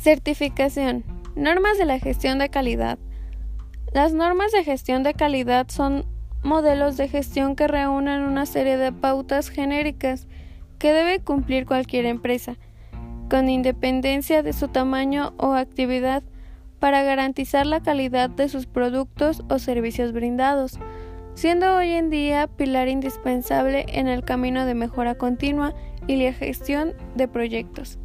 Certificación. Normas de la gestión de calidad. Las normas de gestión de calidad son modelos de gestión que reúnen una serie de pautas genéricas que debe cumplir cualquier empresa, con independencia de su tamaño o actividad, para garantizar la calidad de sus productos o servicios brindados, siendo hoy en día pilar indispensable en el camino de mejora continua y la gestión de proyectos.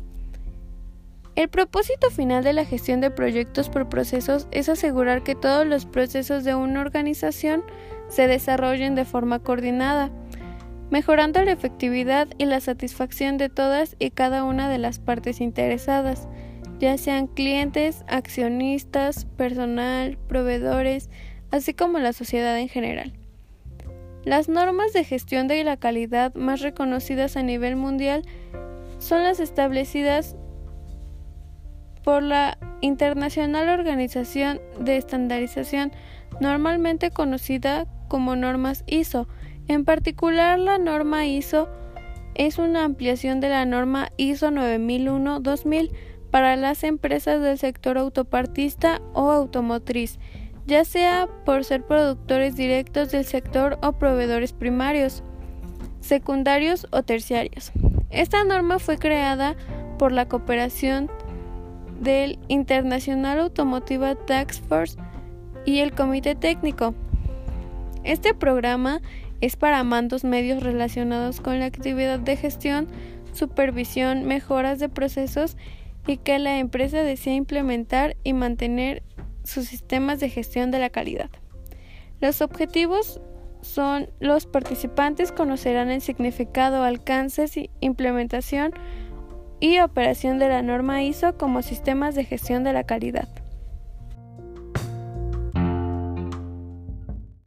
El propósito final de la gestión de proyectos por procesos es asegurar que todos los procesos de una organización se desarrollen de forma coordinada, mejorando la efectividad y la satisfacción de todas y cada una de las partes interesadas, ya sean clientes, accionistas, personal, proveedores, así como la sociedad en general. Las normas de gestión de la calidad más reconocidas a nivel mundial son las establecidas por la Internacional Organización de Estandarización, normalmente conocida como normas ISO. En particular, la norma ISO es una ampliación de la norma ISO 9001-2000 para las empresas del sector autopartista o automotriz, ya sea por ser productores directos del sector o proveedores primarios, secundarios o terciarios. Esta norma fue creada por la cooperación del International Automotive Task Force y el Comité Técnico. Este programa es para mandos medios relacionados con la actividad de gestión, supervisión, mejoras de procesos y que la empresa desea implementar y mantener sus sistemas de gestión de la calidad. Los objetivos son los participantes conocerán el significado, alcances y implementación y operación de la norma ISO como sistemas de gestión de la calidad.